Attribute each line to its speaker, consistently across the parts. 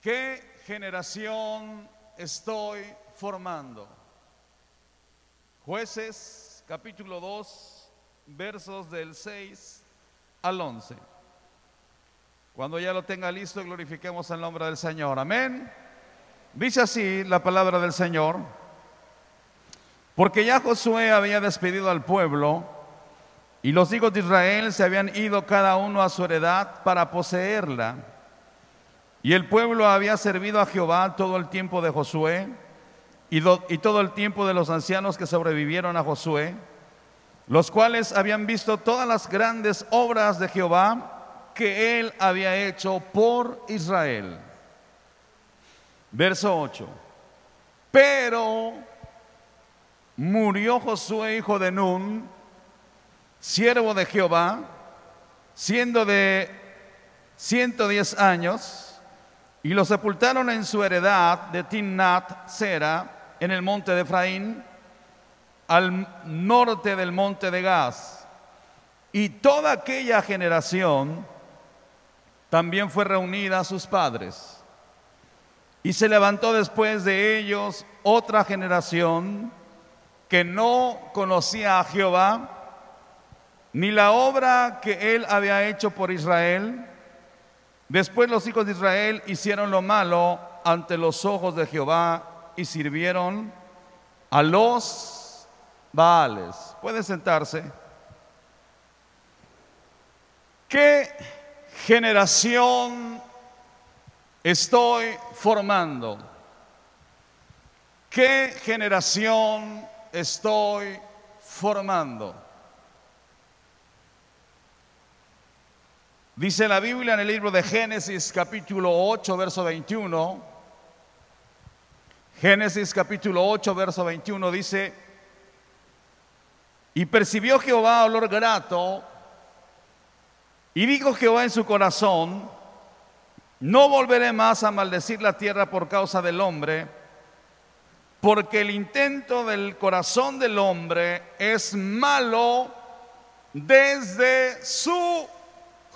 Speaker 1: ¿Qué generación estoy formando? Jueces capítulo 2, versos del 6 al 11. Cuando ya lo tenga listo, glorifiquemos el nombre del Señor. Amén. Dice así la palabra del Señor. Porque ya Josué había despedido al pueblo y los hijos de Israel se habían ido cada uno a su heredad para poseerla. Y el pueblo había servido a Jehová todo el tiempo de Josué y, todo el tiempo de los ancianos que sobrevivieron a Josué, los cuales habían visto todas las grandes obras de Jehová que él había hecho por Israel. Verso 8. Pero murió Josué, hijo de Nun, siervo de Jehová, siendo de 110 años y lo sepultaron en su heredad de Timnat Sera, en el monte de Efraín, al norte del monte de Gaz. Y toda aquella generación también fue reunida a sus padres. Y se levantó después de ellos otra generación que no conocía a Jehová, ni la obra que él había hecho por Israel, Después los hijos de Israel hicieron lo malo ante los ojos de Jehová y sirvieron a los Baales. Puede sentarse. ¿Qué generación estoy formando? ¿Qué generación estoy formando? Dice la Biblia en el libro de Génesis capítulo 8, verso 21. Génesis capítulo 8, verso 21 dice, y percibió Jehová olor grato, y dijo Jehová en su corazón, no volveré más a maldecir la tierra por causa del hombre, porque el intento del corazón del hombre es malo desde su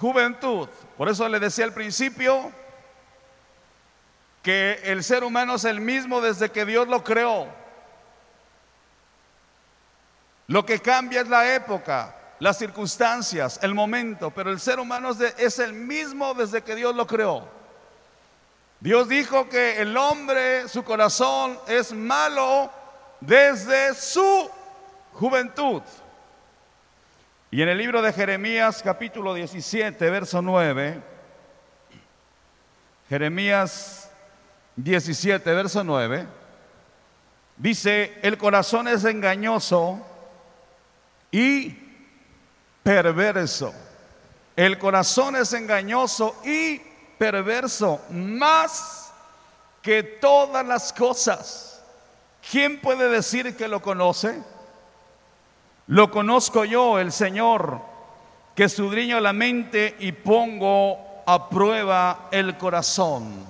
Speaker 1: Juventud. Por eso le decía al principio que el ser humano es el mismo desde que Dios lo creó. Lo que cambia es la época, las circunstancias, el momento, pero el ser humano es, es el mismo desde que Dios lo creó. Dios dijo que el hombre, su corazón es malo desde su juventud. Y en el libro de Jeremías capítulo 17, verso 9, Jeremías 17, verso 9, dice, el corazón es engañoso y perverso. El corazón es engañoso y perverso, más que todas las cosas. ¿Quién puede decir que lo conoce? Lo conozco yo, el Señor, que sudriño la mente y pongo a prueba el corazón.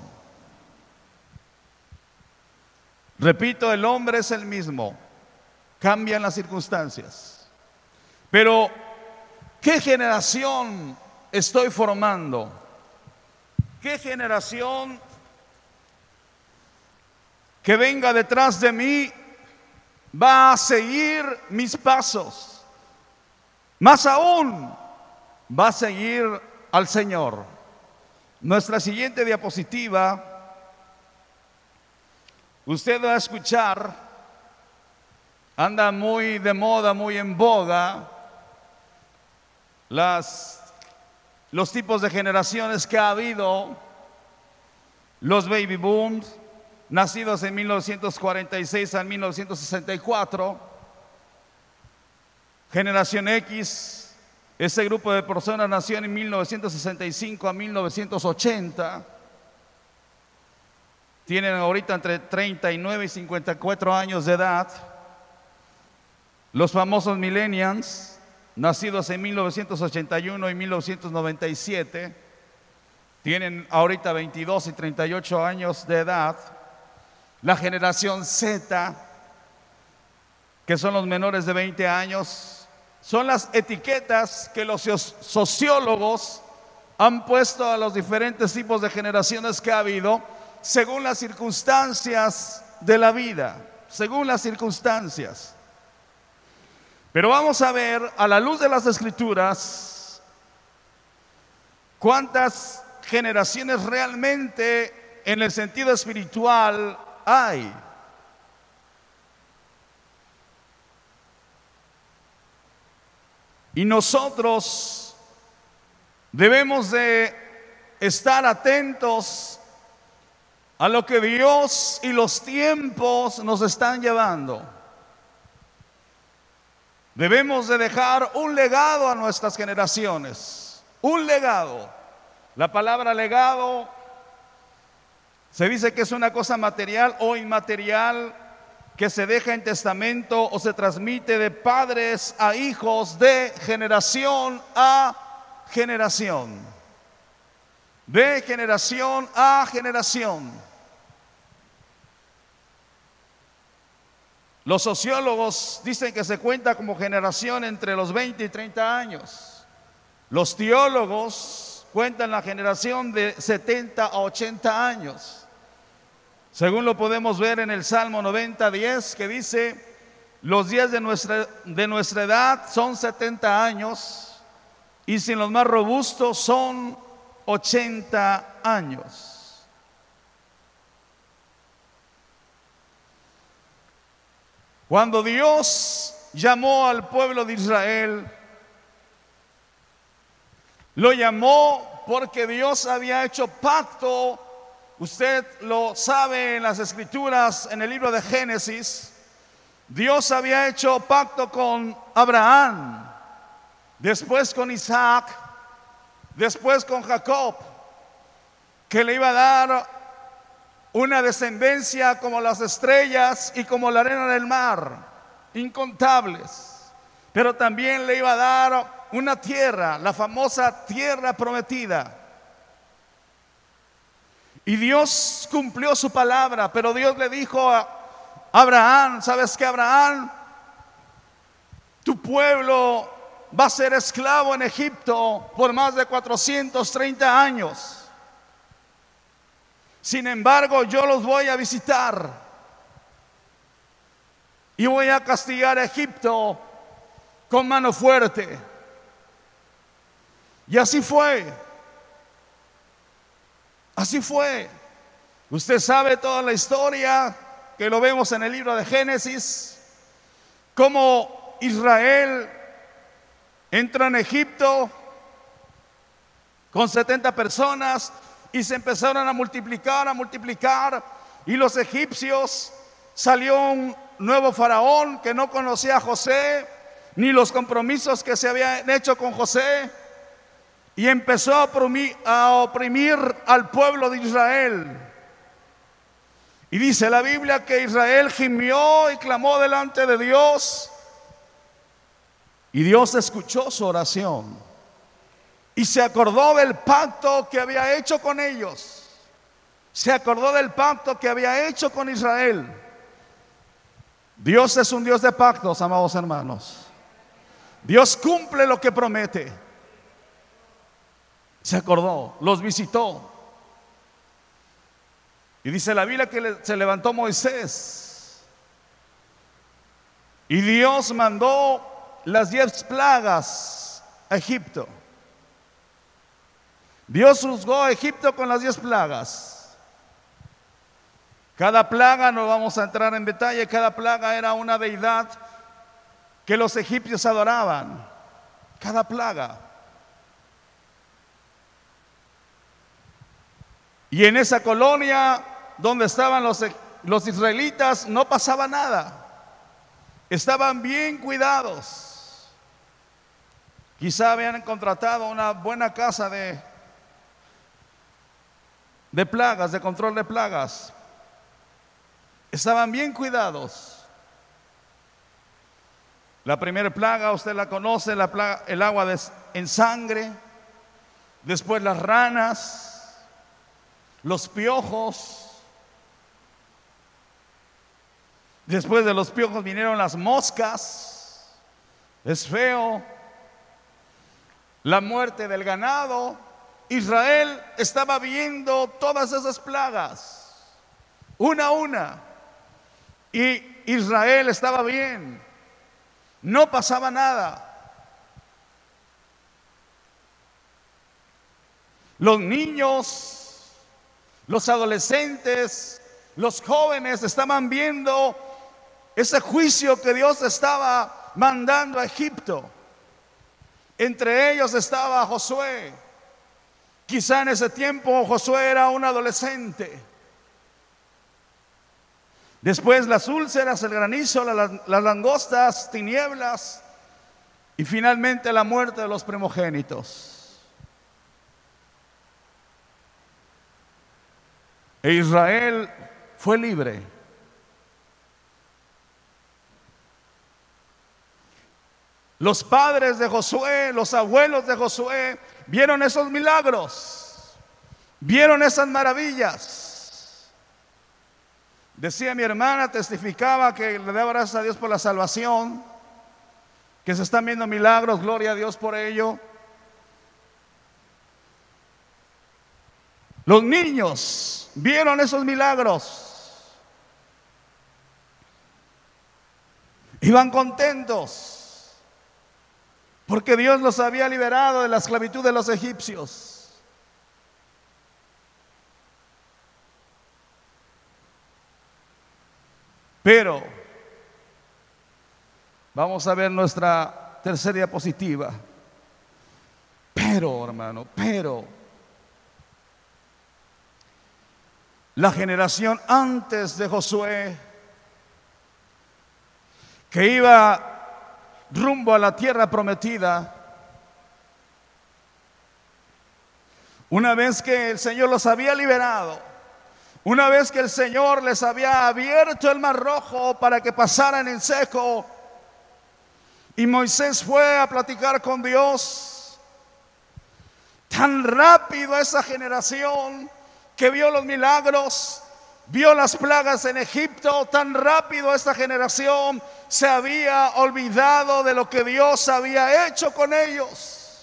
Speaker 1: Repito, el hombre es el mismo, cambian las circunstancias. Pero, ¿qué generación estoy formando? ¿Qué generación que venga detrás de mí va a seguir mis pasos. Más aún, va a seguir al Señor. Nuestra siguiente diapositiva, usted va a escuchar, anda muy de moda, muy en boga, las, los tipos de generaciones que ha habido, los baby booms, nacidos en 1946 a 1964. Generación X, ese grupo de personas nació en 1965 a 1980. Tienen ahorita entre 39 y 54 años de edad. Los famosos millennials, nacidos en 1981 y 1997, tienen ahorita 22 y 38 años de edad la generación Z, que son los menores de 20 años, son las etiquetas que los sociólogos han puesto a los diferentes tipos de generaciones que ha habido según las circunstancias de la vida, según las circunstancias. Pero vamos a ver a la luz de las escrituras cuántas generaciones realmente en el sentido espiritual hay. Y nosotros debemos de estar atentos a lo que Dios y los tiempos nos están llevando. Debemos de dejar un legado a nuestras generaciones, un legado. La palabra legado se dice que es una cosa material o inmaterial que se deja en testamento o se transmite de padres a hijos de generación a generación. De generación a generación. Los sociólogos dicen que se cuenta como generación entre los 20 y 30 años. Los teólogos cuentan la generación de 70 a 80 años. Según lo podemos ver en el Salmo 90, 10, que dice, los días de nuestra, de nuestra edad son 70 años y sin los más robustos son 80 años. Cuando Dios llamó al pueblo de Israel, lo llamó porque Dios había hecho pacto Usted lo sabe en las escrituras, en el libro de Génesis, Dios había hecho pacto con Abraham, después con Isaac, después con Jacob, que le iba a dar una descendencia como las estrellas y como la arena del mar, incontables, pero también le iba a dar una tierra, la famosa tierra prometida y Dios cumplió su palabra, pero Dios le dijo a Abraham, ¿sabes qué Abraham? Tu pueblo va a ser esclavo en Egipto por más de 430 años. Sin embargo, yo los voy a visitar y voy a castigar a Egipto con mano fuerte. Y así fue. Así fue. Usted sabe toda la historia que lo vemos en el libro de Génesis, cómo Israel entra en Egipto con 70 personas y se empezaron a multiplicar, a multiplicar, y los egipcios salió un nuevo faraón que no conocía a José, ni los compromisos que se habían hecho con José, y empezó a oprimir, al pueblo de Israel. Y dice la Biblia que Israel gimió y clamó delante de Dios. Y Dios escuchó su oración. Y se acordó del pacto que había hecho con ellos. Se acordó del pacto que había hecho con Israel. Dios es un Dios de pactos, amados hermanos. Dios cumple lo que promete se acordó, los visitó. Y dice la Biblia que se levantó Moisés. Y Dios mandó las diez plagas a Egipto. Dios juzgó a Egipto con las diez plagas. Cada plaga, no vamos a entrar en detalle, cada plaga era una deidad que los egipcios adoraban. Cada plaga. Y en esa colonia donde estaban los, los israelitas no pasaba nada. Estaban bien cuidados. Quizá habían contratado una buena casa de, de plagas, de control de plagas. Estaban bien cuidados. La primera plaga, usted la conoce, la el agua de, en sangre, después las ranas, los piojos. Después de los piojos vinieron las moscas. Es feo. La muerte del ganado. Israel estaba viendo todas esas plagas, una a una. Y Israel estaba bien. No pasaba nada. Los niños los adolescentes, los jóvenes estaban viendo ese juicio que Dios estaba mandando a Egipto. Entre ellos estaba Josué. Quizá en ese tiempo Josué era un adolescente. Después las úlceras, el granizo, las langostas, tinieblas y finalmente la muerte de los primogénitos. E Israel fue libre. Los padres de Josué, los abuelos de Josué, vieron esos milagros, vieron esas maravillas. Decía mi hermana, testificaba que le da gracias a Dios por la salvación, que se están viendo milagros, gloria a Dios por ello. Los niños vieron esos milagros. Iban contentos porque Dios los había liberado de la esclavitud de los egipcios. Pero vamos a ver nuestra tercera diapositiva. Pero, hermano, pero la generación antes de Josué, que iba rumbo a la tierra prometida, una vez que el Señor los había liberado, una vez que el Señor les había abierto el mar rojo para que pasaran en seco, y Moisés fue a platicar con Dios, tan rápido esa generación, que vio los milagros, vio las plagas en Egipto, tan rápido esta generación se había olvidado de lo que Dios había hecho con ellos.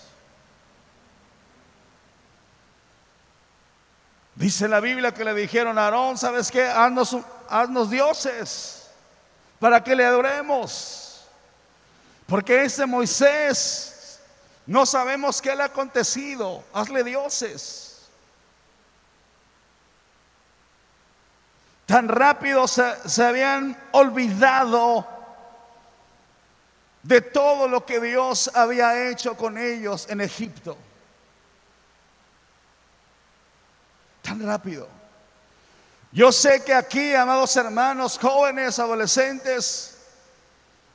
Speaker 1: Dice la Biblia que le dijeron a Aarón, ¿sabes qué? Haznos, haznos dioses para que le adoremos. Porque ese Moisés, no sabemos qué le ha acontecido, hazle dioses. tan rápido se, habían olvidado de todo lo que Dios había hecho con ellos en Egipto. Tan rápido. Yo sé que aquí, amados hermanos, jóvenes, adolescentes,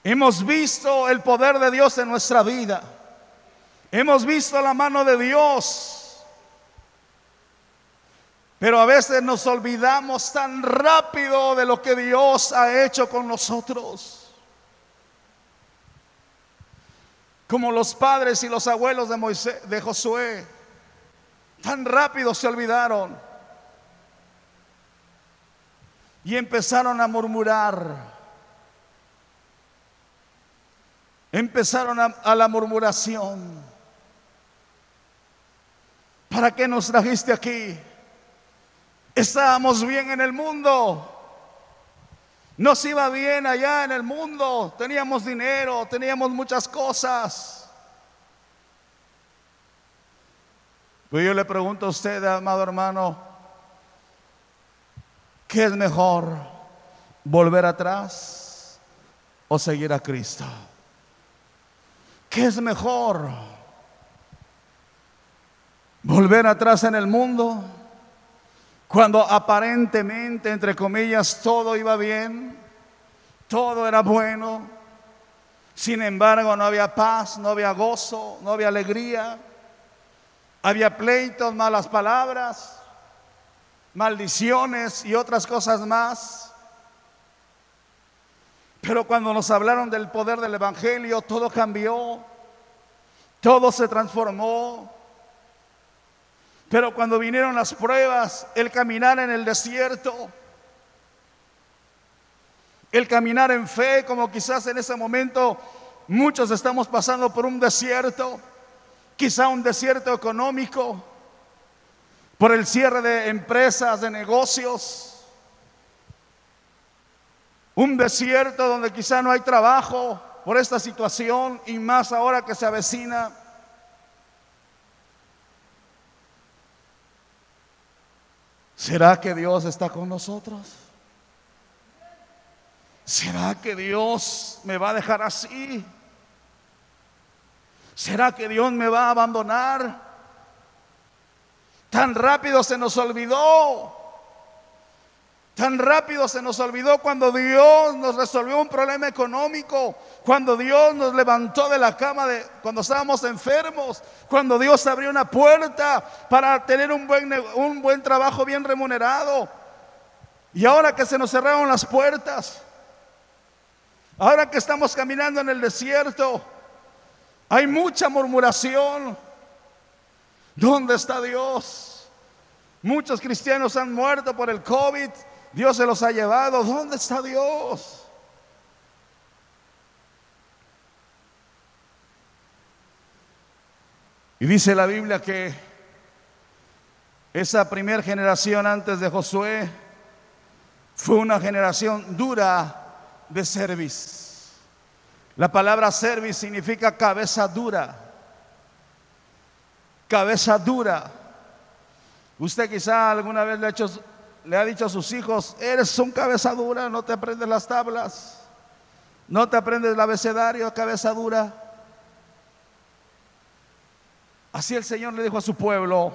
Speaker 1: hemos visto el poder de Dios en nuestra vida. Hemos visto la mano de Dios pero a veces nos olvidamos tan rápido de lo que Dios ha hecho con nosotros. Como los padres y los abuelos de Moisés, de Josué, tan rápido se olvidaron. Y empezaron a murmurar. Empezaron a, la murmuración. ¿Para qué nos trajiste aquí? Estábamos bien en el mundo. Nos iba bien allá en el mundo. Teníamos dinero, teníamos muchas cosas. Pues yo le pregunto a usted, amado hermano, ¿qué es mejor? ¿Volver atrás o seguir a Cristo? ¿Qué es mejor? ¿Volver atrás en el mundo? Cuando aparentemente, entre comillas, todo iba bien, todo era bueno, sin embargo no había paz, no había gozo, no había alegría, había pleitos, malas palabras, maldiciones y otras cosas más. Pero cuando nos hablaron del poder del Evangelio, todo cambió, todo se transformó, pero cuando vinieron las pruebas, el caminar en el desierto, el caminar en fe, como quizás en ese momento muchos estamos pasando por un desierto, quizá un desierto económico, por el cierre de empresas, de negocios, un desierto donde quizá no hay trabajo por esta situación y más ahora que se avecina ¿Será que Dios está con nosotros? ¿Será que Dios me va a dejar así? ¿Será que Dios me va a abandonar? Tan rápido se nos olvidó Tan rápido se nos olvidó cuando Dios nos resolvió un problema económico, cuando Dios nos levantó de la cama de cuando estábamos enfermos, cuando Dios abrió una puerta para tener un buen, un buen trabajo bien remunerado. Y ahora que se nos cerraron las puertas, ahora que estamos caminando en el desierto, hay mucha murmuración. ¿Dónde está Dios? Muchos cristianos han muerto por el COVID Dios se los ha llevado. ¿Dónde está Dios? Y dice la Biblia que esa primera generación antes de Josué fue una generación dura de service. La palabra service significa cabeza dura. Cabeza dura. Usted quizá alguna vez le ha hecho le ha dicho a sus hijos, eres un cabeza dura, no te aprendes las tablas, no te aprendes el abecedario, cabeza dura. Así el Señor le dijo a su pueblo,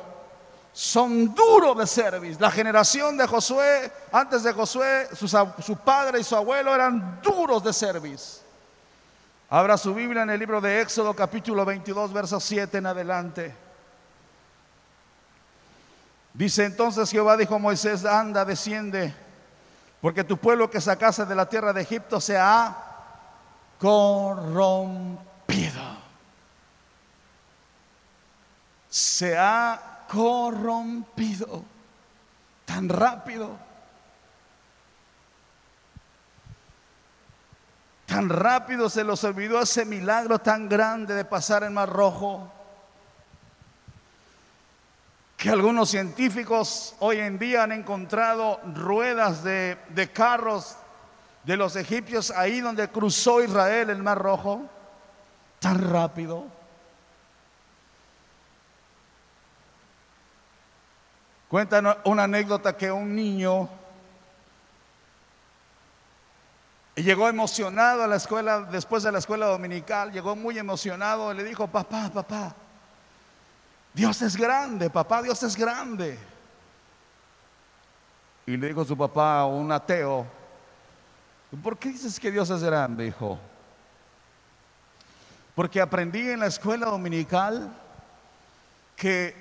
Speaker 1: son duros de servicio. La generación de Josué, antes de Josué, su, padre y su abuelo eran duros de servicio. Abra su Biblia en el libro de Éxodo capítulo 22, verso 7 en adelante. Dice entonces Jehová dijo a Moisés, anda, desciende, porque tu pueblo que sacaste de la tierra de Egipto se ha corrompido. Se ha corrompido tan rápido. Tan rápido se los olvidó ese milagro tan grande de pasar el mar rojo que algunos científicos hoy en día han encontrado ruedas de, carros de los egipcios ahí donde cruzó Israel el Mar Rojo, tan rápido. Cuentan una anécdota que un niño llegó emocionado a la escuela, después de la escuela dominical, llegó muy emocionado y le dijo, papá, papá, Dios es grande, papá, Dios es grande. Y le dijo a su papá, un ateo, ¿por qué dices que Dios es grande, hijo? Porque aprendí en la escuela dominical que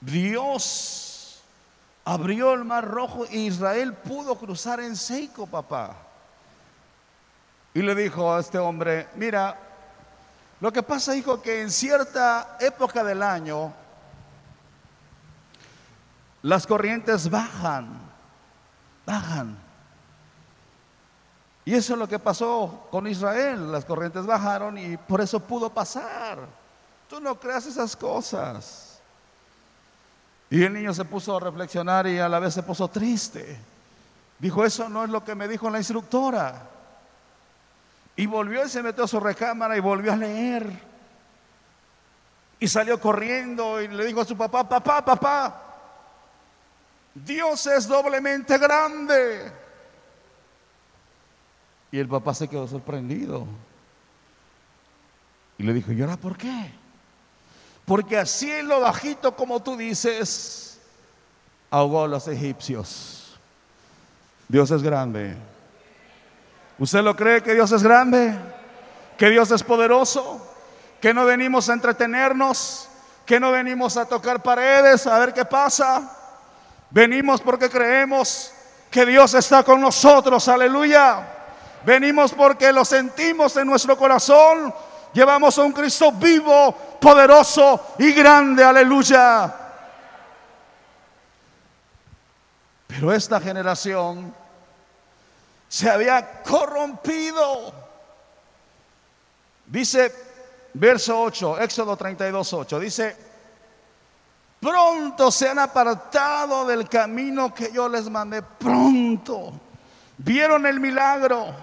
Speaker 1: Dios abrió el mar rojo e Israel pudo cruzar en seco, papá. Y le dijo a este hombre, mira, lo que pasa, hijo, que en cierta época del año las corrientes bajan, bajan. Y eso es lo que pasó con Israel. Las corrientes bajaron y por eso pudo pasar. Tú no creas esas cosas. Y el niño se puso a reflexionar y a la vez se puso triste. Dijo, eso no es lo que me dijo la instructora. Y volvió y se metió a su recámara y volvió a leer. Y salió corriendo y le dijo a su papá, papá, papá, Dios es doblemente grande. Y el papá se quedó sorprendido. Y le dijo, ¿y ahora por qué? Porque así en lo bajito como tú dices, ahogó a los egipcios. Dios es grande. ¿Usted lo cree que Dios es grande? ¿Que Dios es poderoso? ¿Que no venimos a entretenernos? ¿Que no venimos a tocar paredes a ver qué pasa? Venimos porque creemos que Dios está con nosotros, aleluya. Venimos porque lo sentimos en nuestro corazón. Llevamos a un Cristo vivo, poderoso y grande, aleluya. Pero esta generación se había corrompido. Dice verso 8, Éxodo 32, 8, dice, pronto se han apartado del camino que yo les mandé, pronto. Vieron el milagro,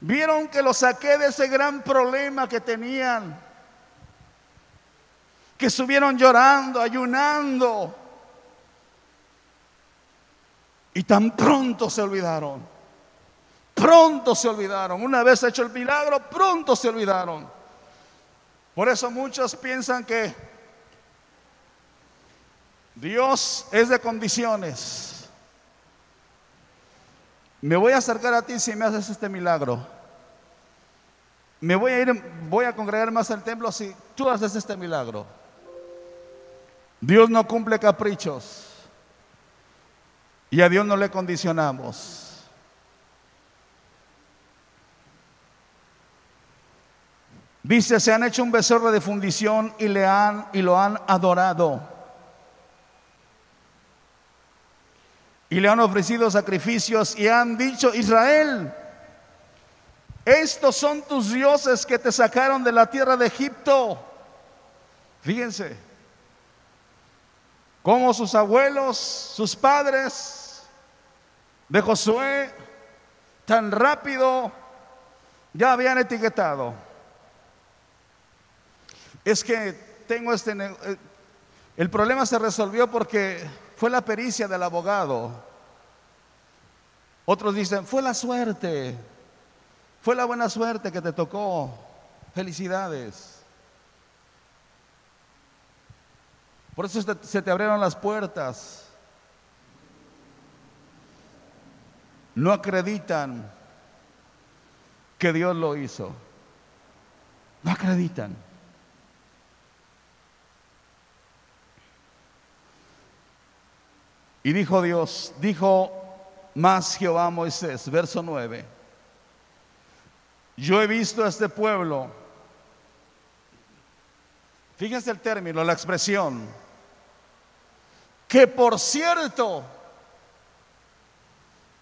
Speaker 1: vieron que los saqué de ese gran problema que tenían, que subieron llorando, ayunando, y tan pronto se olvidaron pronto se olvidaron. Una vez hecho el milagro, pronto se olvidaron. Por eso muchos piensan que Dios es de condiciones. Me voy a acercar a ti si me haces este milagro. Me voy a ir, voy a congregar más al templo si tú haces este milagro. Dios no cumple caprichos. Y a Dios no le condicionamos. Dice, se han hecho un becerro de fundición y, le han, y lo han adorado. Y le han ofrecido sacrificios y han dicho, Israel, estos son tus dioses que te sacaron de la tierra de Egipto. Fíjense, como sus abuelos, sus padres de Josué, tan rápido ya habían etiquetado es que tengo este... Eh, el problema se resolvió porque fue la pericia del abogado. Otros dicen, fue la suerte, fue la buena suerte que te tocó. Felicidades. Por eso se te abrieron las puertas. No acreditan que Dios lo hizo. No acreditan. Y dijo Dios, dijo más Jehová Moisés, verso 9, yo he visto a este pueblo, fíjense el término, la expresión, que por cierto,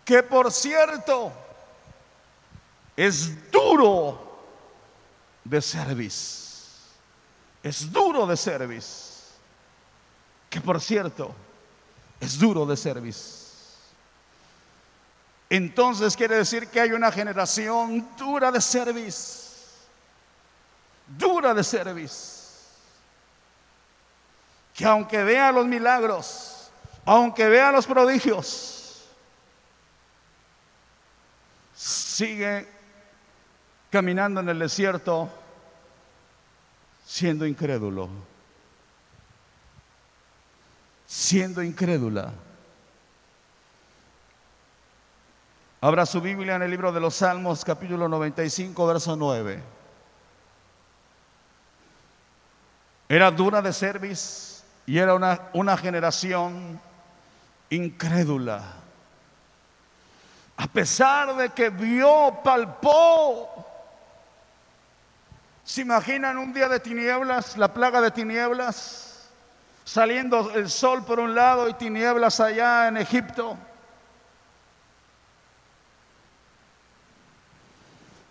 Speaker 1: que por cierto es duro de service, es duro de service, que por cierto, es duro de servicio. Entonces quiere decir que hay una generación dura de servicio. Dura de servicio. Que aunque vea los milagros, aunque vea los prodigios, sigue caminando en el desierto siendo incrédulo siendo incrédula. Abra su Biblia en el libro de los Salmos, capítulo 95, verso 9. Era dura de cerviz y era una, una generación incrédula. A pesar de que vio, palpó. ¿Se imaginan un día de tinieblas, la plaga de tinieblas? saliendo el sol por un lado y tinieblas allá en Egipto.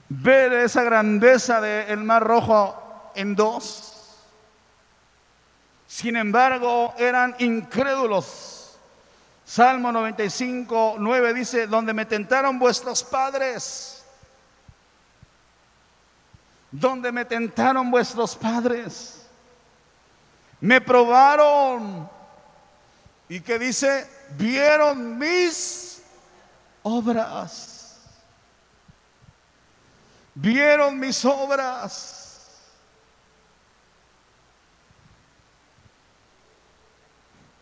Speaker 1: Ver esa grandeza del mar rojo en dos. Sin embargo, eran incrédulos. Salmo 95, 9 dice, donde me tentaron vuestros padres. Donde me tentaron vuestros padres. Me probaron. ¿Y que dice? Vieron mis obras. Vieron mis obras.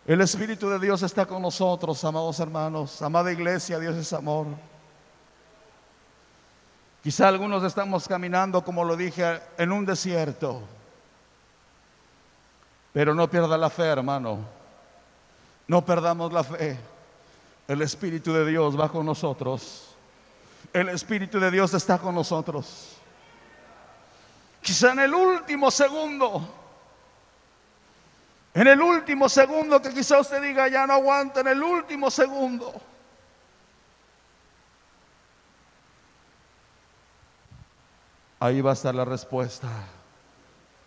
Speaker 1: El Espíritu de Dios está con nosotros, amados hermanos, amada iglesia, Dios es amor. Quizá algunos estamos caminando, como lo dije, en un desierto. Pero no pierda la fe, hermano. No perdamos la fe. El Espíritu de Dios va con nosotros. El Espíritu de Dios está con nosotros. Quizá en el último segundo, en el último segundo que quizá usted diga, ya no aguanta, en el último segundo. Ahí va a estar la respuesta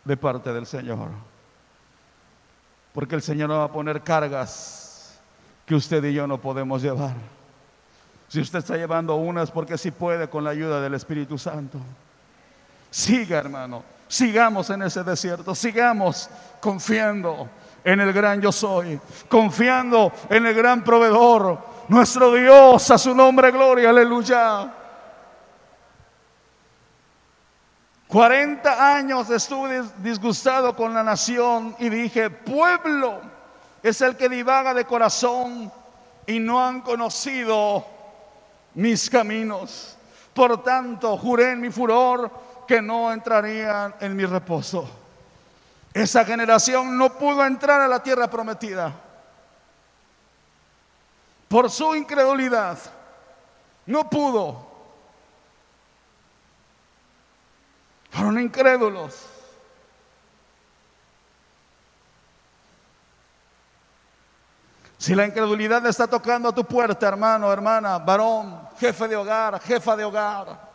Speaker 1: de parte del Señor porque el Señor no va a poner cargas que usted y yo no podemos llevar. Si usted está llevando unas, porque si sí puede con la ayuda del Espíritu Santo. Siga, hermano. Sigamos en ese desierto. Sigamos confiando en el gran yo soy. Confiando en el gran proveedor. Nuestro Dios, a su nombre, gloria, aleluya. 40 años estuve disgustado con la nación y dije, pueblo es el que divaga de corazón y no han conocido mis caminos. Por tanto, juré en mi furor que no entrarían en mi reposo. Esa generación no pudo entrar a la tierra prometida por su incredulidad. No pudo. Fueron incrédulos. Si la incredulidad está tocando a tu puerta, hermano, hermana, varón, jefe de hogar, jefa de hogar,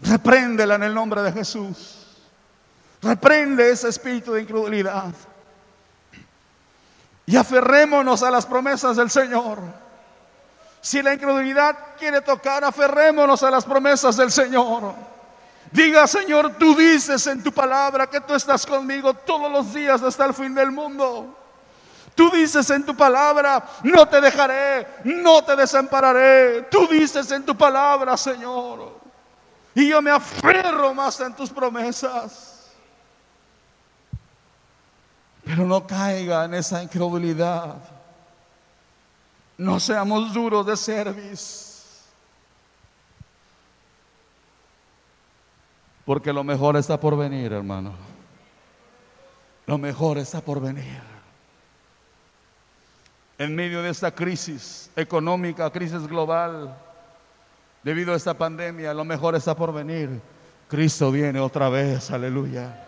Speaker 1: repréndela en el nombre de Jesús. Reprende ese espíritu de incredulidad. Y aferrémonos a las promesas del Señor. Si la incredulidad quiere tocar, aferrémonos a las promesas del Señor. Diga, Señor, tú dices en tu palabra que tú estás conmigo todos los días hasta el fin del mundo. Tú dices en tu palabra, no te dejaré, no te desampararé. Tú dices en tu palabra, Señor. Y yo me aferro más en tus promesas. Pero no caiga en esa incredulidad. No seamos duros de servicio Porque lo mejor está por venir, hermano. Lo mejor está por venir. En medio de esta crisis económica, crisis global, debido a esta pandemia, lo mejor está por venir. Cristo viene otra vez, aleluya.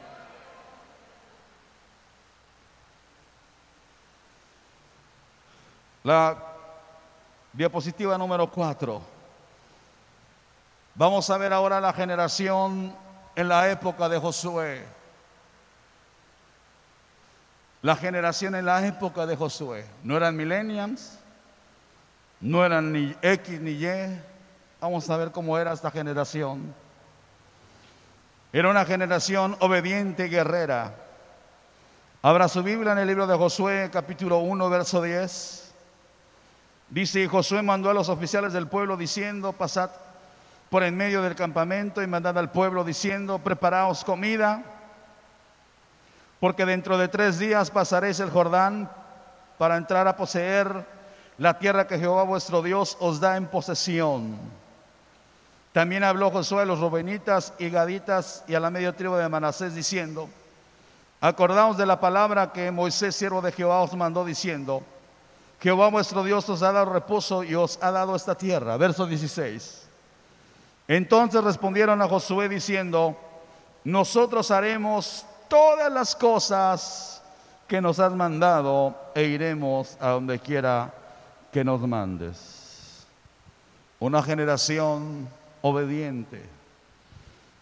Speaker 1: La diapositiva número 4. Vamos a ver ahora la generación en la época de Josué. La generación en la época de Josué no eran millennials, no eran ni X ni Y. Vamos a ver cómo era esta generación. Era una generación obediente y guerrera. Habrá su Biblia en el libro de Josué, capítulo 1, verso 10. Dice, y Josué mandó a los oficiales del pueblo diciendo, pasad por en medio del campamento y mandad al pueblo diciendo, preparaos comida, porque dentro de tres días pasaréis el Jordán para entrar a poseer la tierra que Jehová vuestro Dios os da en posesión. También habló Josué a los robenitas y Gaditas y a la media tribu de Manasés diciendo, acordaos de la palabra que Moisés, siervo de Jehová, os mandó diciendo, Jehová vuestro Dios os ha dado reposo y os ha dado esta tierra. Verso 16. Entonces respondieron a Josué diciendo, nosotros haremos todas las cosas que nos has mandado e iremos a donde quiera que nos mandes. Una generación obediente.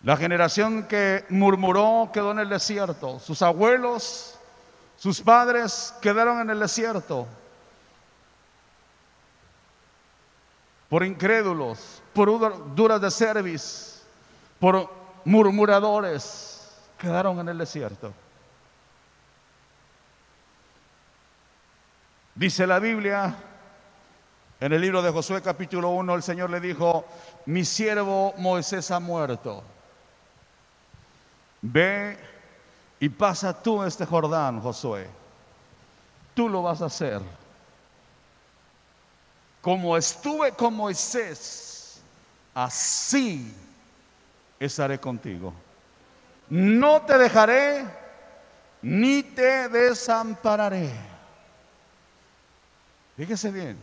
Speaker 1: La generación que murmuró quedó en el desierto. Sus abuelos, sus padres quedaron en el desierto. Por incrédulos, por duras de cerviz, por murmuradores, quedaron en el desierto. Dice la Biblia, en el libro de Josué capítulo 1, el Señor le dijo, mi siervo Moisés ha muerto. Ve y pasa tú este Jordán, Josué. Tú lo vas a hacer. Como estuve con Moisés así estaré contigo. No te dejaré ni te desampararé. Fíjese bien.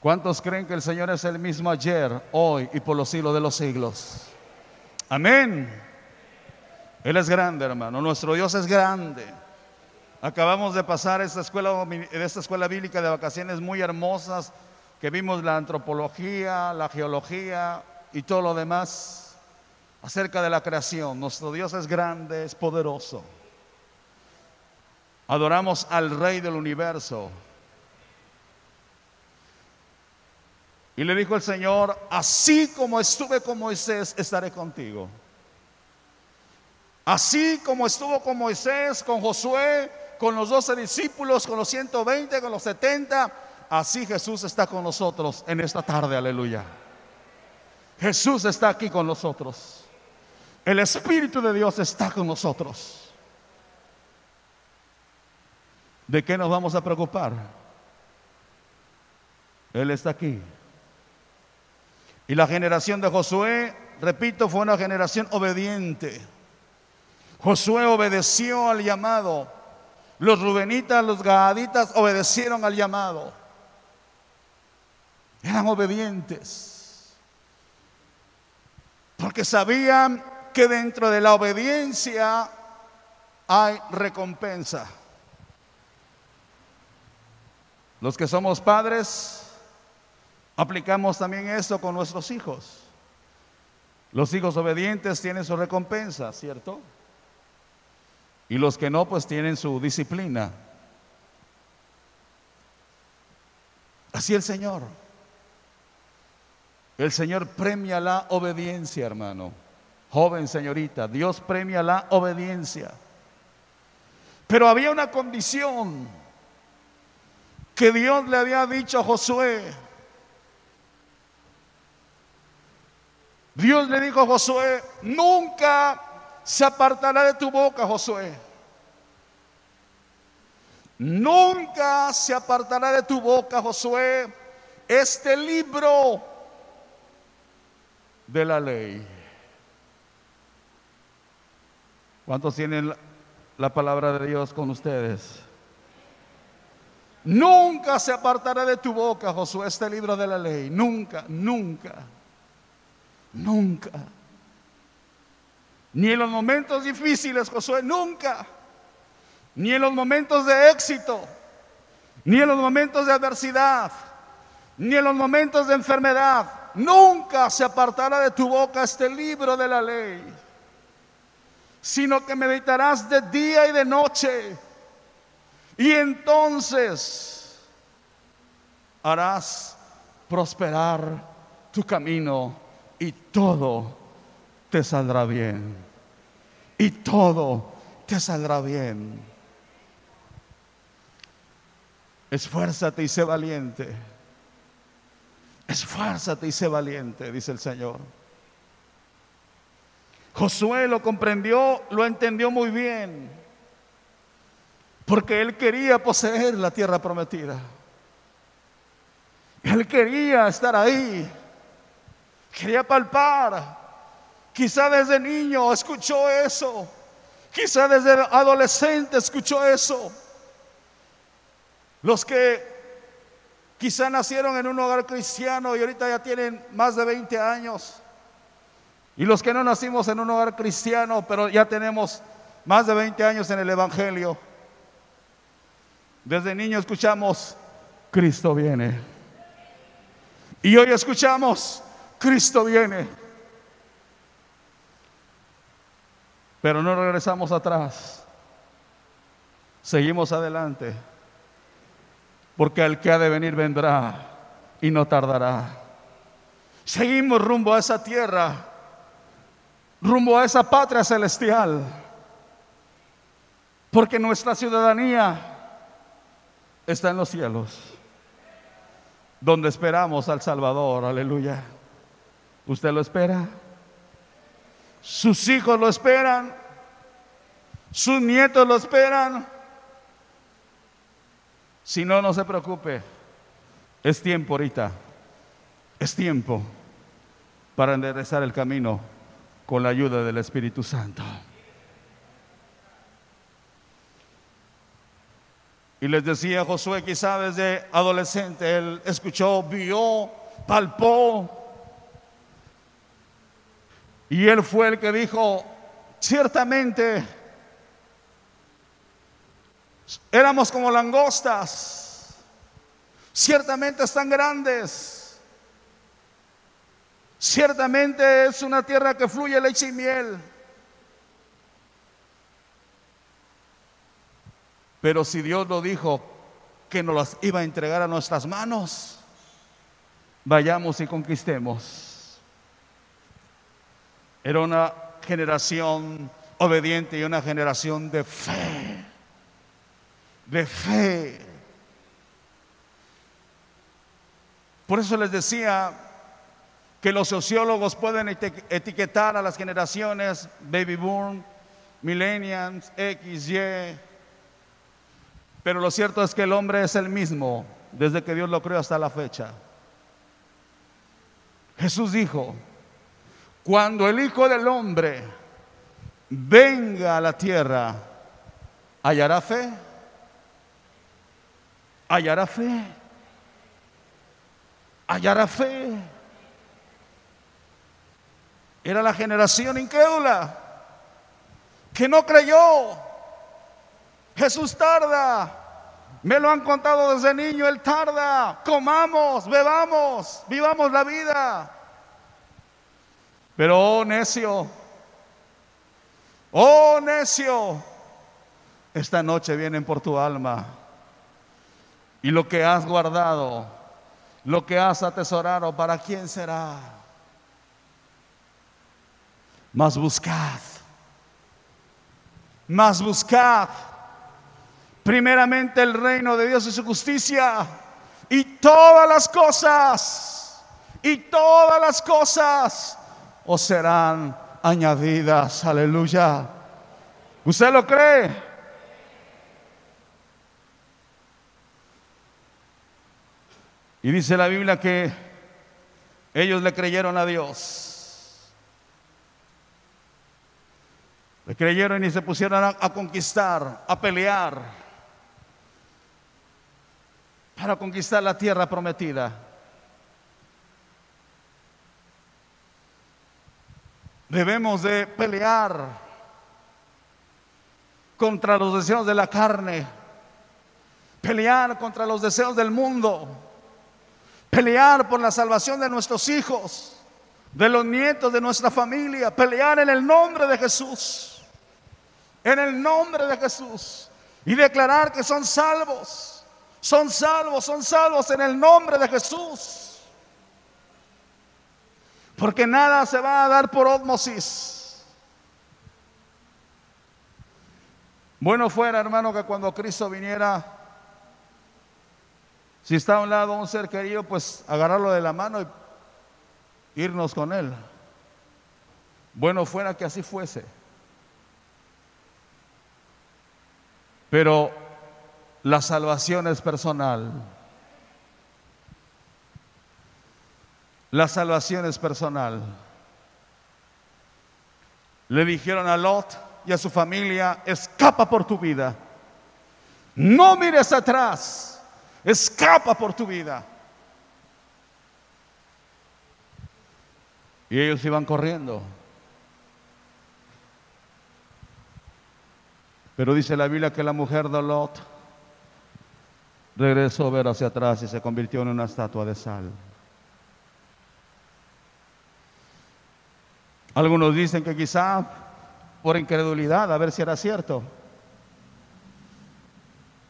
Speaker 1: ¿Cuántos creen que el Señor es el mismo ayer, hoy y por los siglos de los siglos? Amén. Él es grande, hermano. Nuestro Dios es grande. Acabamos de pasar esta escuela, esta escuela bíblica de vacaciones muy hermosas que vimos la antropología, la geología y todo lo demás acerca de la creación. Nuestro Dios es grande, es poderoso. Adoramos al Rey del universo. Y le dijo el Señor, así como estuve con Moisés, estaré contigo. Así como estuvo con Moisés, con Josué, con los doce discípulos, con los 120, con los 70, Así Jesús está con nosotros en esta tarde, aleluya. Jesús está aquí con nosotros. El Espíritu de Dios está con nosotros. ¿De qué nos vamos a preocupar? Él está aquí. Y la generación de Josué, repito, fue una generación obediente. Josué obedeció al llamado. Los rubenitas, los Gaditas obedecieron al llamado. Eran obedientes. Porque sabían que dentro de la obediencia hay recompensa. Los que somos padres, aplicamos también esto con nuestros hijos. Los hijos obedientes tienen su recompensa, ¿cierto? Y los que no, pues tienen su disciplina. Así el Señor. El Señor premia la obediencia, hermano. Joven señorita, Dios premia la obediencia. Pero había una condición que Dios le había dicho a Josué. Dios le dijo a Josué, nunca se apartará de tu boca, Josué. Nunca se apartará de tu boca, Josué, este libro de la ley. ¿Cuántos tienen la palabra de Dios con ustedes? Nunca se apartará de tu boca, Josué, este libro de la ley. Nunca, nunca, nunca. Ni en los momentos difíciles, Josué, nunca. Ni en los momentos de éxito, ni en los momentos de adversidad, ni en los momentos de enfermedad, nunca se apartará de tu boca este libro de la ley, sino que meditarás de día y de noche, y entonces harás prosperar tu camino y todo te saldrá bien. Y todo te saldrá bien. Esfuérzate y sé valiente. Esfuérzate y sé valiente, dice el Señor. Josué lo comprendió, lo entendió muy bien, porque él quería poseer la tierra prometida. Él quería estar ahí, quería palpar. Quizá desde niño escuchó eso, quizá desde adolescente escuchó eso. Los que Quizá nacieron en un hogar cristiano y ahorita ya tienen más de 20 años. Y los que no nacimos en un hogar cristiano, pero ya tenemos más de 20 años en el Evangelio. Desde niño escuchamos, Cristo viene. Y hoy escuchamos, Cristo viene. Pero no regresamos atrás. Seguimos adelante porque el que ha de venir vendrá y no tardará. Seguimos rumbo a esa tierra, rumbo a esa patria celestial, porque nuestra ciudadanía está en los cielos, donde esperamos al Salvador, aleluya. ¿Usted lo espera? ¿Sus hijos lo esperan? ¿Sus nietos lo esperan? Si no, no se preocupe. Es tiempo ahorita. Es tiempo para enderezar el camino con la ayuda del Espíritu Santo. Y les decía Josué, quizá desde adolescente, él escuchó, vio, palpó. Y él fue el que dijo, ciertamente Éramos como langostas. Ciertamente están grandes. Ciertamente es una tierra que fluye leche y miel. Pero si Dios lo dijo que nos las iba a entregar a nuestras manos, vayamos y conquistemos. Era una generación obediente y una generación de fe de fe. Por eso les decía que los sociólogos pueden etiquetar a las generaciones baby boom, millennials, X, Y, pero lo cierto es que el hombre es el mismo desde que Dios lo creó hasta la fecha. Jesús dijo, cuando el Hijo del Hombre venga a la tierra, ¿hallará fe? hallará fe. Hallará fe. Era la generación incrédula que no creyó. Jesús tarda. Me lo han contado desde niño, Él tarda. Comamos, bebamos, vivamos la vida. Pero, oh necio, oh necio, esta noche vienen por tu alma. Y lo que has guardado, lo que has atesorado, ¿para quién será? Más buscad, más buscad primeramente el reino de Dios y su justicia y todas las cosas, y todas las cosas os serán añadidas. Aleluya. ¿Usted lo cree? Y dice la Biblia que ellos le creyeron a Dios. Le creyeron y se pusieron a, conquistar, a pelear, para conquistar la tierra prometida. Debemos de pelear contra los deseos de la carne, pelear contra los deseos del mundo pelear por la salvación de nuestros hijos, de los nietos de nuestra familia, pelear en el nombre de Jesús, en el nombre de Jesús, y declarar que son salvos, son salvos, son salvos en el nombre de Jesús. Porque nada se va a dar por ósmosis. Bueno fuera, hermano, que cuando Cristo viniera si está a un lado un ser querido, pues agarrarlo de la mano y irnos con él. Bueno fuera que así fuese. Pero la salvación es personal. La salvación es personal. Le dijeron a Lot y a su familia, escapa por tu vida. No mires atrás. Escapa por tu vida. Y ellos iban corriendo. Pero dice la Biblia que la mujer de Lot regresó a ver hacia atrás y se convirtió en una estatua de sal. Algunos dicen que quizá por incredulidad, a ver si era cierto.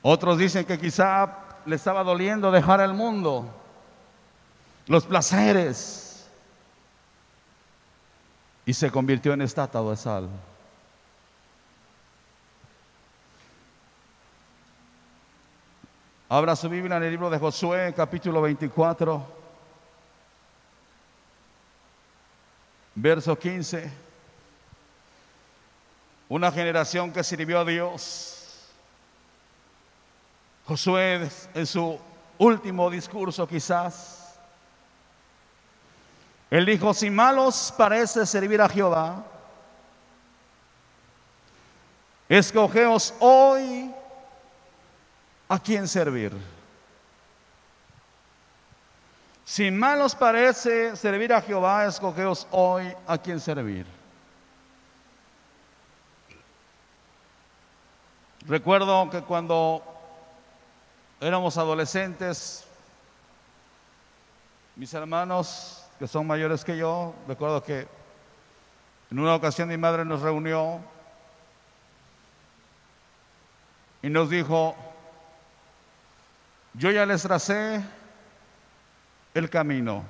Speaker 1: Otros dicen que quizá le estaba doliendo dejar el mundo, los placeres, y se convirtió en estatua de sal. Abra su Biblia en el libro de Josué, capítulo 24, verso 15. Una generación que sirvió a Dios Josué en su último discurso quizás, él dijo, si malos parece servir a Jehová, escogeos hoy a quién servir. Si malos parece servir a Jehová, escogeos hoy a quién servir. Recuerdo que cuando éramos adolescentes, mis hermanos que son mayores que yo, recuerdo que en una ocasión mi madre nos reunió y nos dijo, yo ya les tracé el camino.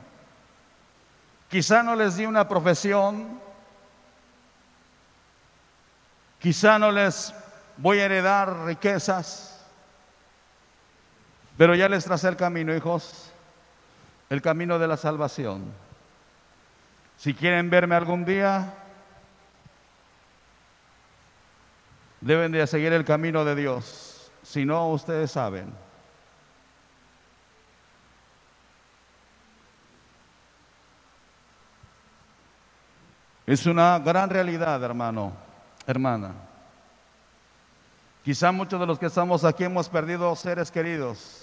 Speaker 1: Quizá no les di una profesión, quizá no les voy a heredar riquezas, pero ya les tracé el camino, hijos, el camino de la salvación. Si quieren verme algún día, deben de seguir el camino de Dios. Si no, ustedes saben. Es una gran realidad, hermano, hermana. Quizá muchos de los que estamos aquí hemos perdido seres queridos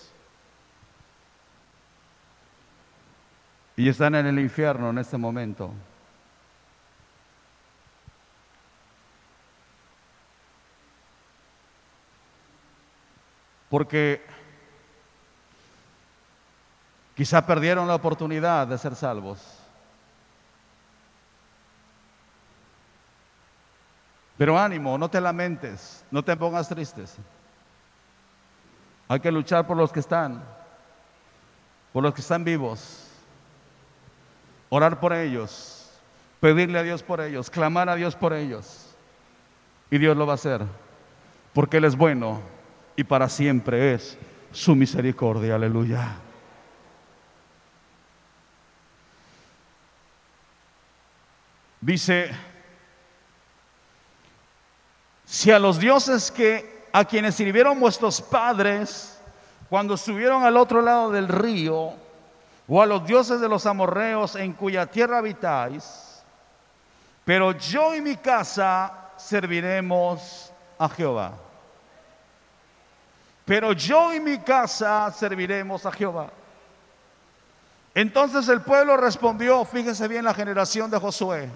Speaker 1: y están en el infierno en este momento. Porque quizá perdieron la oportunidad de ser salvos. Pero ánimo, no te lamentes, no te pongas tristes. Hay que luchar por los que están, por los que están vivos orar por ellos, pedirle a Dios por ellos, clamar a Dios por ellos. Y Dios lo va a hacer, porque Él es bueno y para siempre es su misericordia. Aleluya. Dice, si a los dioses que a quienes sirvieron vuestros padres cuando subieron al otro lado del río, o a los dioses de los amorreos en cuya tierra habitáis, pero yo y mi casa serviremos a Jehová. Pero yo y mi casa serviremos a Jehová. Entonces el pueblo respondió, fíjese bien la generación de Josué.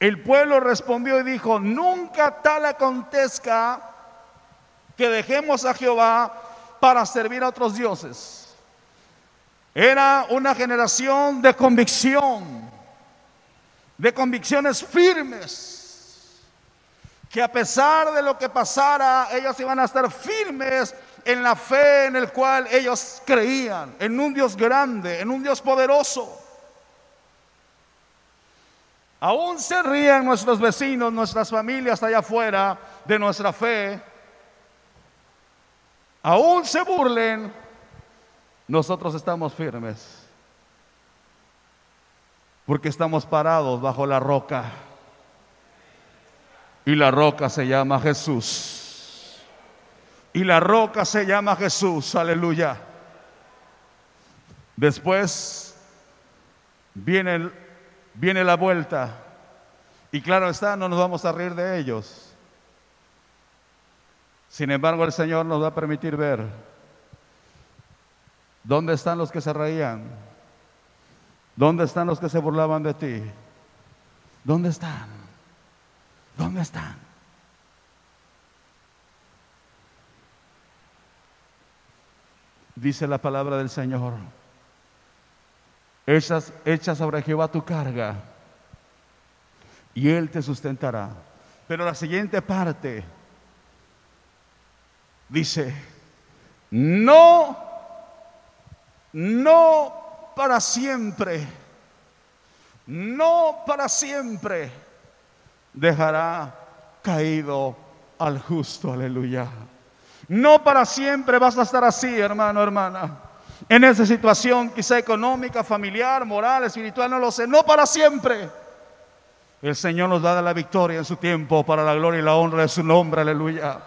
Speaker 1: El pueblo respondió y dijo, nunca tal acontezca que dejemos a Jehová para servir a otros dioses era una generación de convicción, de convicciones firmes, que a pesar de lo que pasara, ellos iban a estar firmes en la fe en el cual ellos creían, en un Dios grande, en un Dios poderoso. Aún se ríen nuestros vecinos, nuestras familias allá afuera de nuestra fe. Aún se burlen nosotros estamos firmes. Porque estamos parados bajo la roca. Y la roca se llama Jesús. Y la roca se llama Jesús. Aleluya. Después viene, viene la vuelta. Y claro está, no nos vamos a reír de ellos. Sin embargo, el Señor nos va a permitir ver ¿Dónde están los que se reían? ¿Dónde están los que se burlaban de ti? ¿Dónde están? ¿Dónde están? Dice la palabra del Señor. Hechas, echa sobre Jehová tu carga y Él te sustentará. Pero la siguiente parte dice, no no para siempre, no para siempre dejará caído al justo, aleluya. No para siempre vas a estar así, hermano, hermana. En esa situación quizá económica, familiar, moral, espiritual, no lo sé. No para siempre. El Señor nos da la victoria en su tiempo para la gloria y la honra de su nombre, aleluya.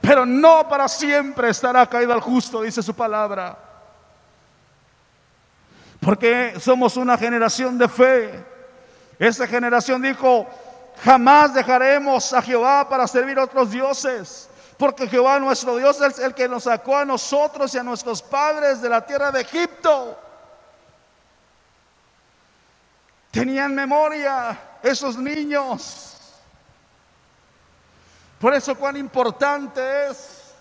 Speaker 1: Pero no para siempre estará caído al justo, dice su palabra. Porque somos una generación de fe. Esa generación dijo, jamás dejaremos a Jehová para servir a otros dioses. Porque Jehová nuestro Dios es el que nos sacó a nosotros y a nuestros padres de la tierra de Egipto. Tenían memoria esos niños. Por eso cuán importante es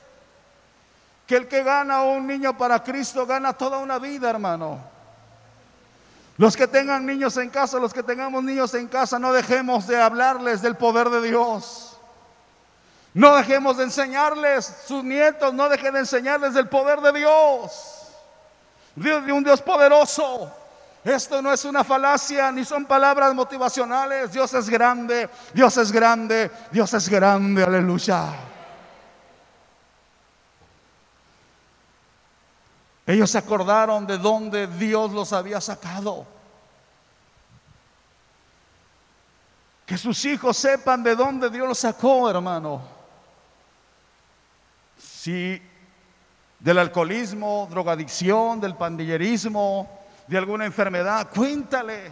Speaker 1: que el que gana un niño para Cristo gana toda una vida, hermano. Los que tengan niños en casa, los que tengamos niños en casa, no dejemos de hablarles del poder de Dios. No dejemos de enseñarles, sus nietos, no dejen de enseñarles del poder de Dios. Dios de un Dios poderoso. Esto no es una falacia, ni son palabras motivacionales. Dios es grande, Dios es grande, Dios es grande, aleluya. Ellos se acordaron de dónde Dios los había sacado. Que sus hijos sepan de dónde Dios los sacó, hermano. Si del alcoholismo, drogadicción, del pandillerismo, de alguna enfermedad, cuéntale.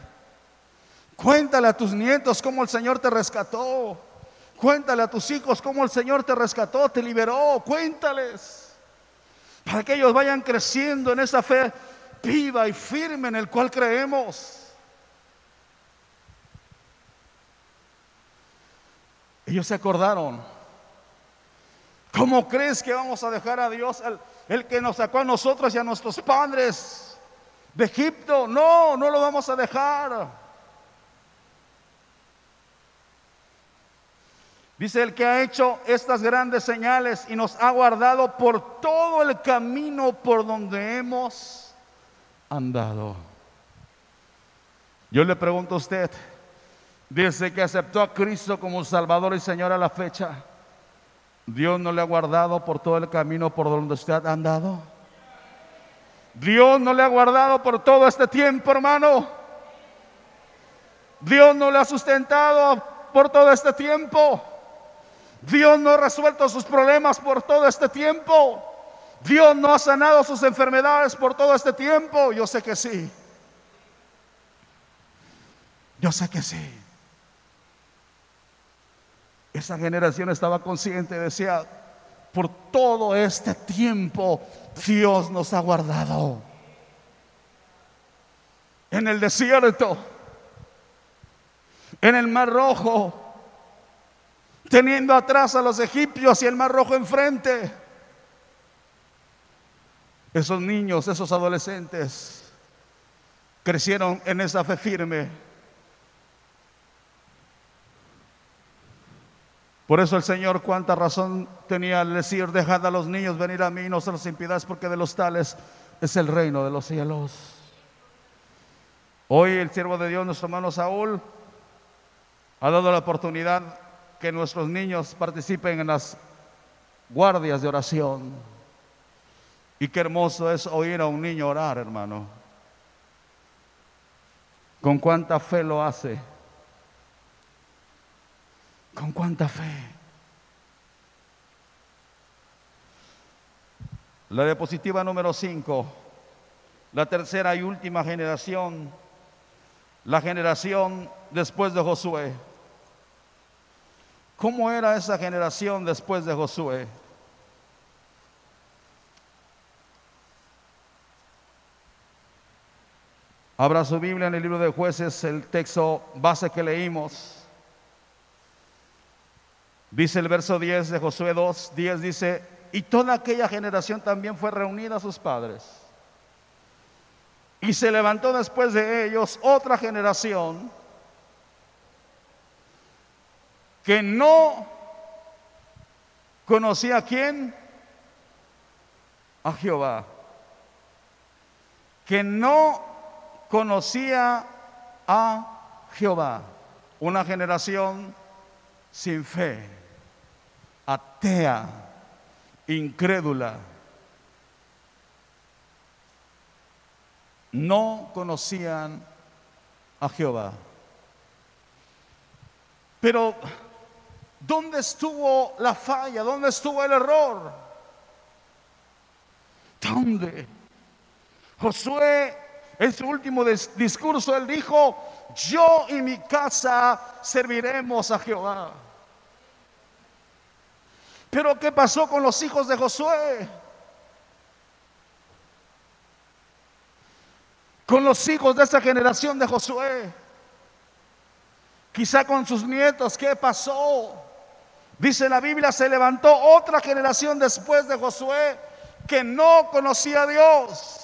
Speaker 1: Cuéntale a tus nietos cómo el Señor te rescató. Cuéntale a tus hijos cómo el Señor te rescató, te liberó. Cuéntales para que ellos vayan creciendo en esa fe viva y firme en el cual creemos. Ellos se acordaron. ¿Cómo crees que vamos a dejar a Dios, el, el que nos sacó a nosotros y a nuestros padres de Egipto? No, no lo vamos a dejar. Dice el que ha hecho estas grandes señales y nos ha guardado por todo el camino por donde hemos andado. Yo le pregunto a usted, dice que aceptó a Cristo como Salvador y Señor a la fecha. Dios no le ha guardado por todo el camino por donde usted ha andado. Dios no le ha guardado por todo este tiempo, hermano. Dios no le ha sustentado por todo este tiempo. Dios no ha resuelto sus problemas por todo este tiempo. Dios no ha sanado sus enfermedades por todo este tiempo. Yo sé que sí. Yo sé que sí. Esa generación estaba consciente, decía, por todo este tiempo Dios nos ha guardado. En el desierto, en el mar rojo, teniendo atrás a los egipcios y el mar rojo enfrente. Esos niños, esos adolescentes, crecieron en esa fe firme. Por eso el Señor, cuánta razón tenía al decir, dejad a los niños venir a mí, no se los impidáis, porque de los tales es el reino de los cielos. Hoy el siervo de Dios, nuestro hermano Saúl, ha dado la oportunidad que nuestros niños participen en las guardias de oración. Y qué hermoso es oír a un niño orar, hermano. Con cuánta fe lo hace. Con cuánta fe. La diapositiva número 5, la tercera y última generación, la generación después de Josué. ¿Cómo era esa generación después de Josué? Abra su Biblia en el libro de jueces, el texto base que leímos. Dice el verso 10 de Josué 2, 10 dice, y toda aquella generación también fue reunida a sus padres. Y se levantó después de ellos otra generación que no conocía a quién? A Jehová. Que no conocía a Jehová. Una generación sin fe, atea, incrédula. No conocían a Jehová. Pero ¿Dónde estuvo la falla? ¿Dónde estuvo el error? ¿Dónde? Josué, en su último discurso, él dijo, yo y mi casa serviremos a Jehová. Pero ¿qué pasó con los hijos de Josué? Con los hijos de esta generación de Josué. Quizá con sus nietos, ¿qué pasó? Dice la Biblia, se levantó otra generación después de Josué que no conocía a Dios.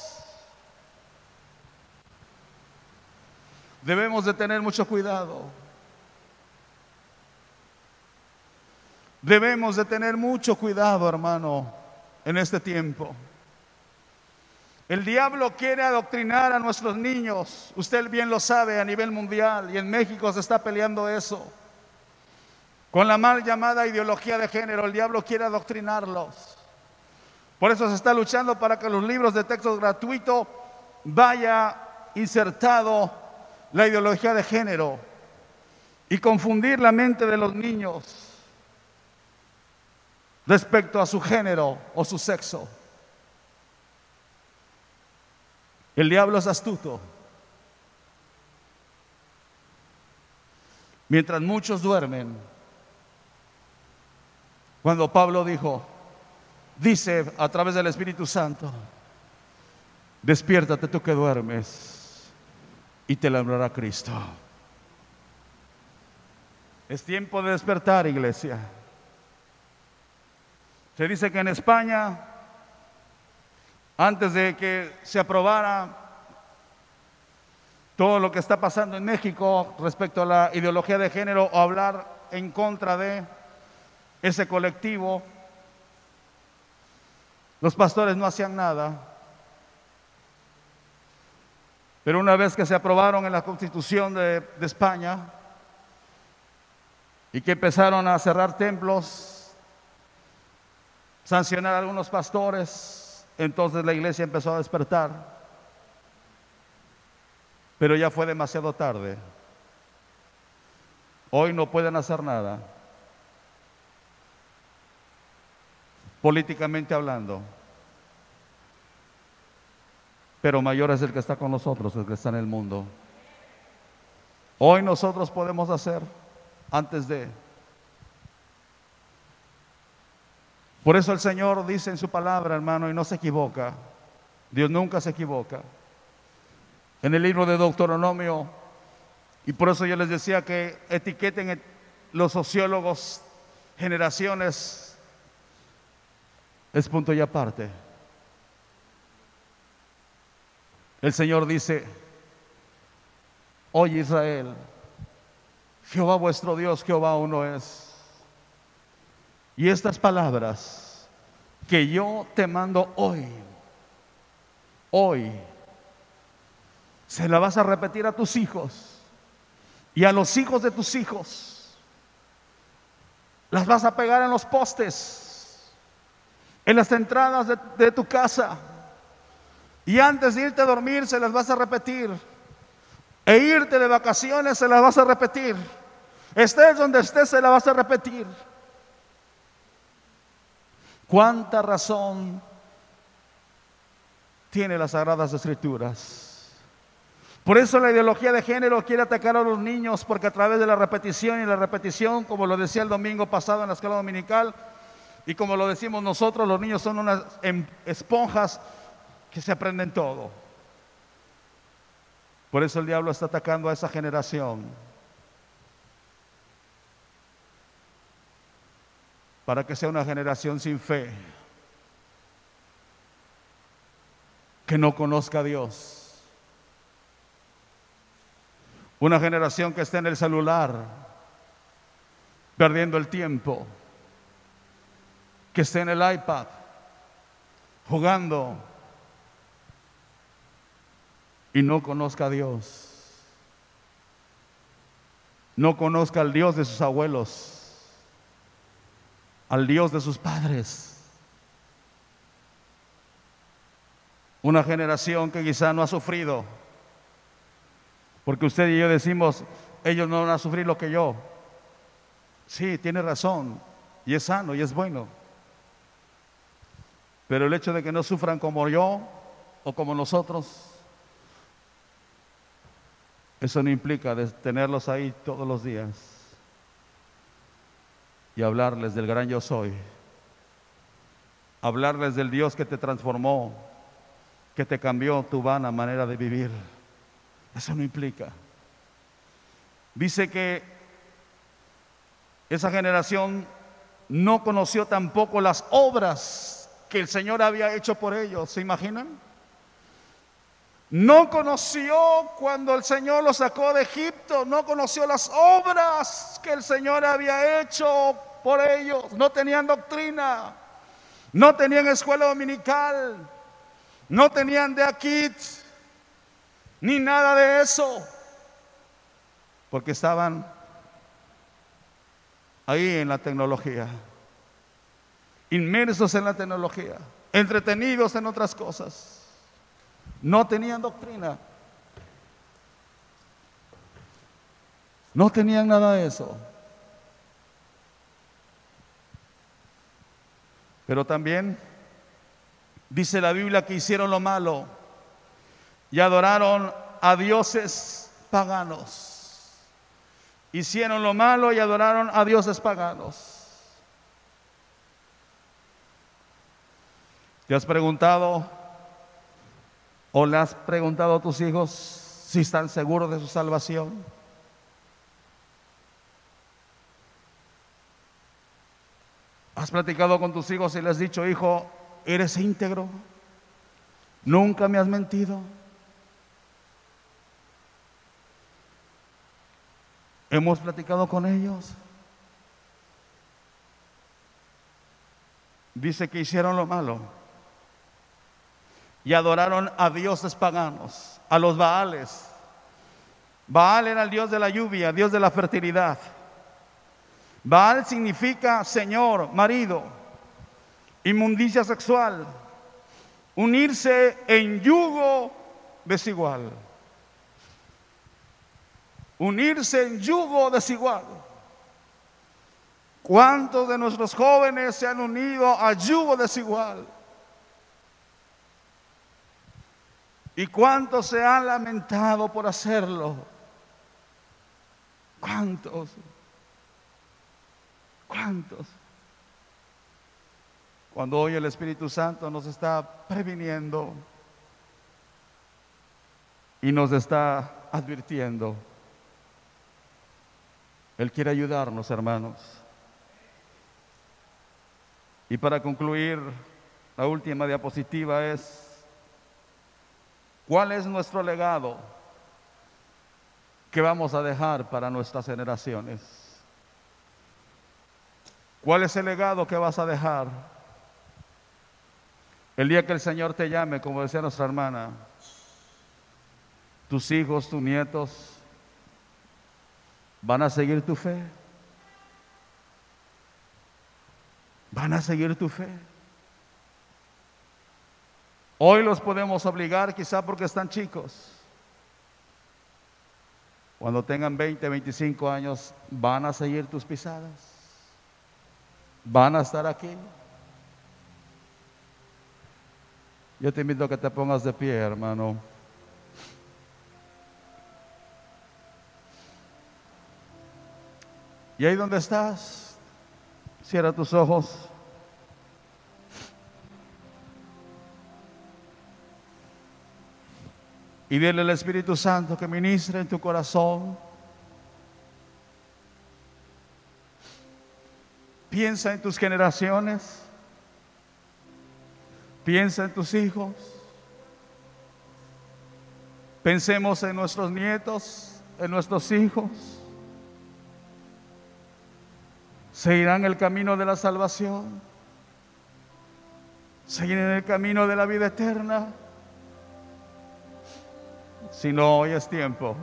Speaker 1: Debemos de tener mucho cuidado. Debemos de tener mucho cuidado, hermano, en este tiempo. El diablo quiere adoctrinar a nuestros niños. Usted bien lo sabe a nivel mundial y en México se está peleando eso. Con la mal llamada ideología de género, el diablo quiere adoctrinarlos. Por eso se está luchando para que los libros de texto gratuito vaya insertado la ideología de género y confundir la mente de los niños respecto a su género o su sexo. El diablo es astuto. Mientras muchos duermen, cuando Pablo dijo, dice a través del Espíritu Santo, despiértate tú que duermes y te lembrará Cristo. Es tiempo de despertar, iglesia. Se dice que en España, antes de que se aprobara todo lo que está pasando en México respecto a la ideología de género o hablar en contra de ese colectivo. Los pastores no hacían nada. Pero una vez que se aprobaron en la constitución de, España y que empezaron a cerrar templos, sancionar a algunos pastores, entonces la iglesia empezó a despertar. Pero ya fue demasiado tarde. Hoy no pueden hacer nada. políticamente hablando. Pero mayor es el que está con nosotros, el que está en el mundo. Hoy nosotros podemos hacer antes de... Por eso el Señor dice en su palabra, hermano, y no se equivoca. Dios nunca se equivoca. En el libro de Deuteronomio, y por eso yo les decía que etiqueten los sociólogos generaciones es punto y aparte. El Señor dice, oye Israel, Jehová vuestro Dios, Jehová uno es. Y estas palabras que yo te mando hoy, hoy, se las vas a repetir a tus hijos y a los hijos de tus hijos. Las vas a pegar en los postes en las entradas de, tu casa. Y antes de irte a dormir se las vas a repetir. E irte de vacaciones se las vas a repetir. Estés donde estés se las vas a repetir. ¿Cuánta razón tiene las sagradas escrituras? Por eso la ideología de género quiere atacar a los niños porque a través de la repetición y la repetición, como lo decía el domingo pasado en la escuela dominical, y como lo decimos nosotros, los niños son unas em, esponjas que se aprenden todo. Por eso el diablo está atacando a esa generación. Para que sea una generación sin fe. Que no conozca a Dios. Una generación que esté en el celular, perdiendo el tiempo que esté en el iPad jugando y no conozca a Dios. No conozca al Dios de sus abuelos, al Dios de sus padres. Una generación que quizá no ha sufrido, porque usted y yo decimos, ellos no van a sufrir lo que yo. Sí, tiene razón, y es sano, y es bueno. Pero el hecho de que no sufran como yo o como nosotros, eso no implica tenerlos ahí todos los días y hablarles del gran yo soy, hablarles del Dios que te transformó, que te cambió tu vana manera de vivir. Eso no implica. Dice que esa generación no conoció tampoco las obras que el Señor había hecho por ellos. ¿Se imaginan? No conoció cuando el Señor los sacó de Egipto, no conoció las obras que el Señor había hecho por ellos. No tenían doctrina, no tenían escuela dominical, no tenían de aquí ni nada de eso, porque estaban ahí en la tecnología inmersos en la tecnología, entretenidos en otras cosas. No tenían doctrina. No tenían nada de eso. Pero también dice la Biblia que hicieron lo malo y adoraron a dioses paganos. Hicieron lo malo y adoraron a dioses paganos. ¿Te has preguntado o le has preguntado a tus hijos si están seguros de su salvación? ¿Has platicado con tus hijos y les has dicho, hijo, eres íntegro? ¿Nunca me has mentido? ¿Hemos platicado con ellos? Dice que hicieron lo malo y adoraron a dioses paganos, a los Baales. Baal era el dios de la lluvia, dios de la fertilidad. Baal significa señor, marido, inmundicia sexual, unirse en yugo desigual. Unirse en yugo desigual. ¿Cuántos de nuestros jóvenes se han unido a yugo desigual? ¿Y cuántos se han lamentado por hacerlo? ¿Cuántos? ¿Cuántos? Cuando hoy el Espíritu Santo nos está previniendo y nos está advirtiendo, Él quiere ayudarnos, hermanos. Y para concluir, la última diapositiva es ¿Cuál es nuestro legado que vamos a dejar para nuestras generaciones? ¿Cuál es el legado que vas a dejar? El día que el Señor te llame, como decía nuestra hermana, tus hijos, tus nietos, ¿van a seguir tu fe? ¿Van a seguir tu fe? Hoy los podemos obligar quizá porque están chicos. Cuando tengan 20, 25 años, van a seguir tus pisadas. Van a estar aquí. Yo te invito a que te pongas de pie, hermano. Y ahí donde estás, cierra tus ojos. Y dile al Espíritu Santo que ministre en tu corazón. Piensa en tus generaciones. Piensa en tus hijos. Pensemos en nuestros nietos, en nuestros hijos. Seguirán el camino de la salvación. Seguirán el camino de la vida eterna si no hoy es tiempo.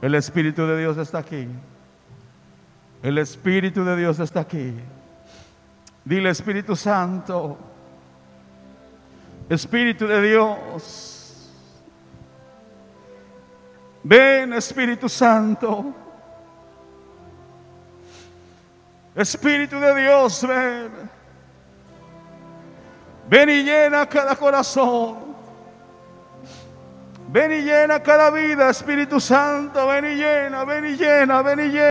Speaker 1: El Espíritu de Dios está aquí. El Espíritu de Dios está aquí. Dile Espíritu Santo, Espíritu de Dios, ven Espíritu Santo, Espíritu de Dios, ven, ven y llena cada corazón. Ven y llena cada vida, Espíritu Santo, ven y llena, ven y llena, ven y llena.